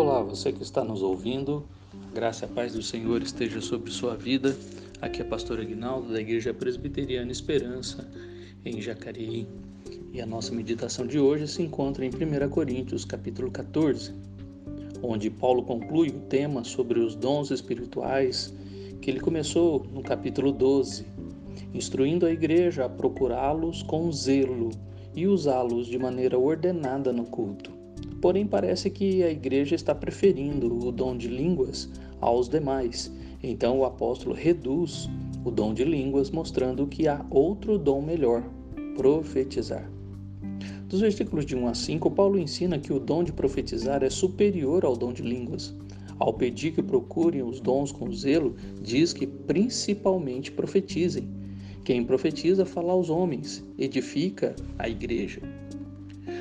Olá, você que está nos ouvindo, graça e a paz do Senhor esteja sobre sua vida. Aqui é pastor Aguinaldo da Igreja Presbiteriana Esperança, em Jacareí. E a nossa meditação de hoje se encontra em 1 Coríntios, capítulo 14, onde Paulo conclui o tema sobre os dons espirituais que ele começou no capítulo 12, instruindo a igreja a procurá-los com zelo e usá-los de maneira ordenada no culto. Porém, parece que a igreja está preferindo o dom de línguas aos demais. Então, o apóstolo reduz o dom de línguas, mostrando que há outro dom melhor: profetizar. Dos versículos de 1 a 5, Paulo ensina que o dom de profetizar é superior ao dom de línguas. Ao pedir que procurem os dons com zelo, diz que principalmente profetizem. Quem profetiza fala aos homens, edifica a igreja.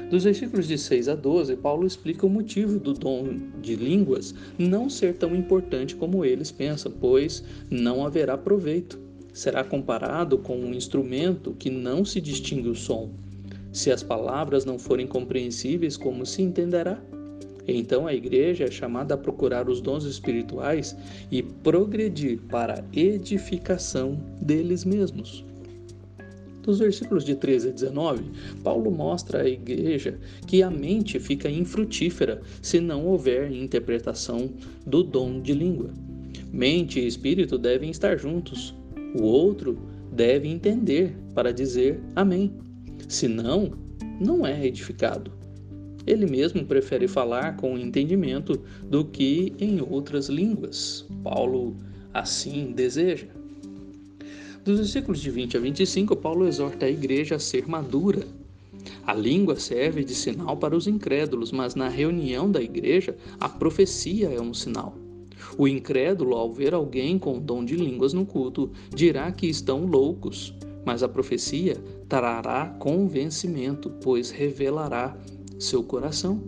Dos versículos de 6 a 12, Paulo explica o motivo do dom de línguas não ser tão importante como eles pensam, pois não haverá proveito. Será comparado com um instrumento que não se distingue o som. Se as palavras não forem compreensíveis, como se entenderá? Então a igreja é chamada a procurar os dons espirituais e progredir para a edificação deles mesmos. Dos versículos de 13 a 19, Paulo mostra à igreja que a mente fica infrutífera se não houver interpretação do dom de língua. Mente e espírito devem estar juntos. O outro deve entender para dizer amém. Senão, não é edificado. Ele mesmo prefere falar com entendimento do que em outras línguas. Paulo assim deseja. Dos versículos de 20 a 25, Paulo exorta a igreja a ser madura. A língua serve de sinal para os incrédulos, mas na reunião da igreja, a profecia é um sinal. O incrédulo, ao ver alguém com dom de línguas no culto, dirá que estão loucos, mas a profecia trará convencimento, pois revelará seu coração.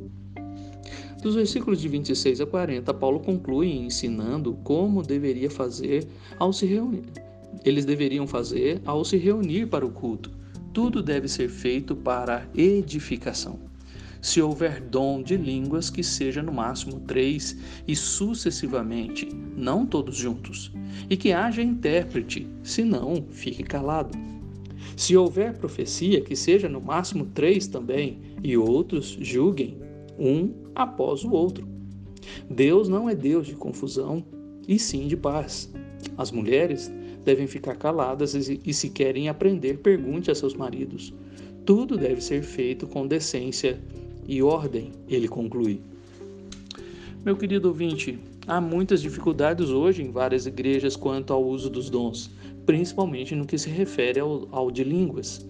Dos versículos de 26 a 40, Paulo conclui ensinando como deveria fazer ao se reunir eles deveriam fazer ao se reunir para o culto. Tudo deve ser feito para edificação. Se houver dom de línguas, que seja no máximo três e sucessivamente, não todos juntos, e que haja intérprete, se não, fique calado. Se houver profecia, que seja no máximo três também, e outros julguem, um após o outro. Deus não é Deus de confusão, e sim de paz. As mulheres devem ficar caladas e, se querem aprender, pergunte a seus maridos. Tudo deve ser feito com decência e ordem, ele conclui. Meu querido ouvinte, há muitas dificuldades hoje em várias igrejas quanto ao uso dos dons, principalmente no que se refere ao, ao de línguas.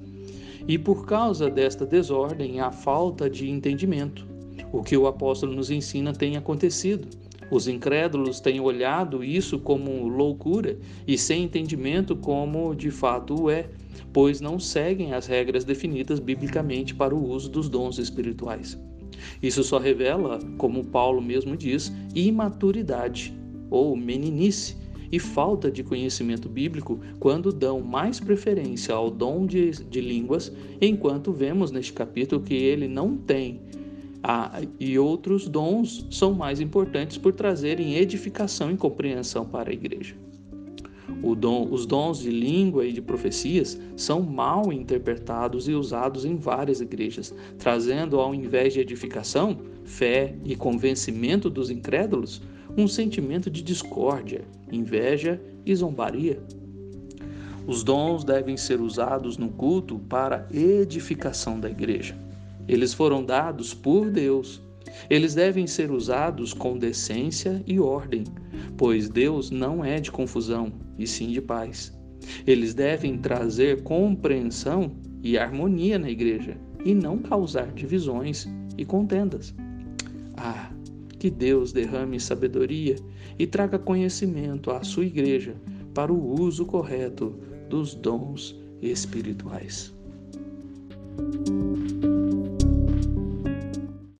E por causa desta desordem, há falta de entendimento. O que o apóstolo nos ensina tem acontecido. Os incrédulos têm olhado isso como loucura e sem entendimento como de fato é, pois não seguem as regras definidas biblicamente para o uso dos dons espirituais. Isso só revela, como Paulo mesmo diz, imaturidade ou meninice e falta de conhecimento bíblico quando dão mais preferência ao dom de, de línguas, enquanto vemos neste capítulo que ele não tem ah, e outros dons são mais importantes por trazerem edificação e compreensão para a igreja. Os dons de língua e de profecias são mal interpretados e usados em várias igrejas, trazendo, ao invés de edificação, fé e convencimento dos incrédulos, um sentimento de discórdia, inveja e zombaria. Os dons devem ser usados no culto para edificação da igreja. Eles foram dados por Deus. Eles devem ser usados com decência e ordem, pois Deus não é de confusão, e sim de paz. Eles devem trazer compreensão e harmonia na igreja, e não causar divisões e contendas. Ah, que Deus derrame sabedoria e traga conhecimento à sua igreja para o uso correto dos dons espirituais.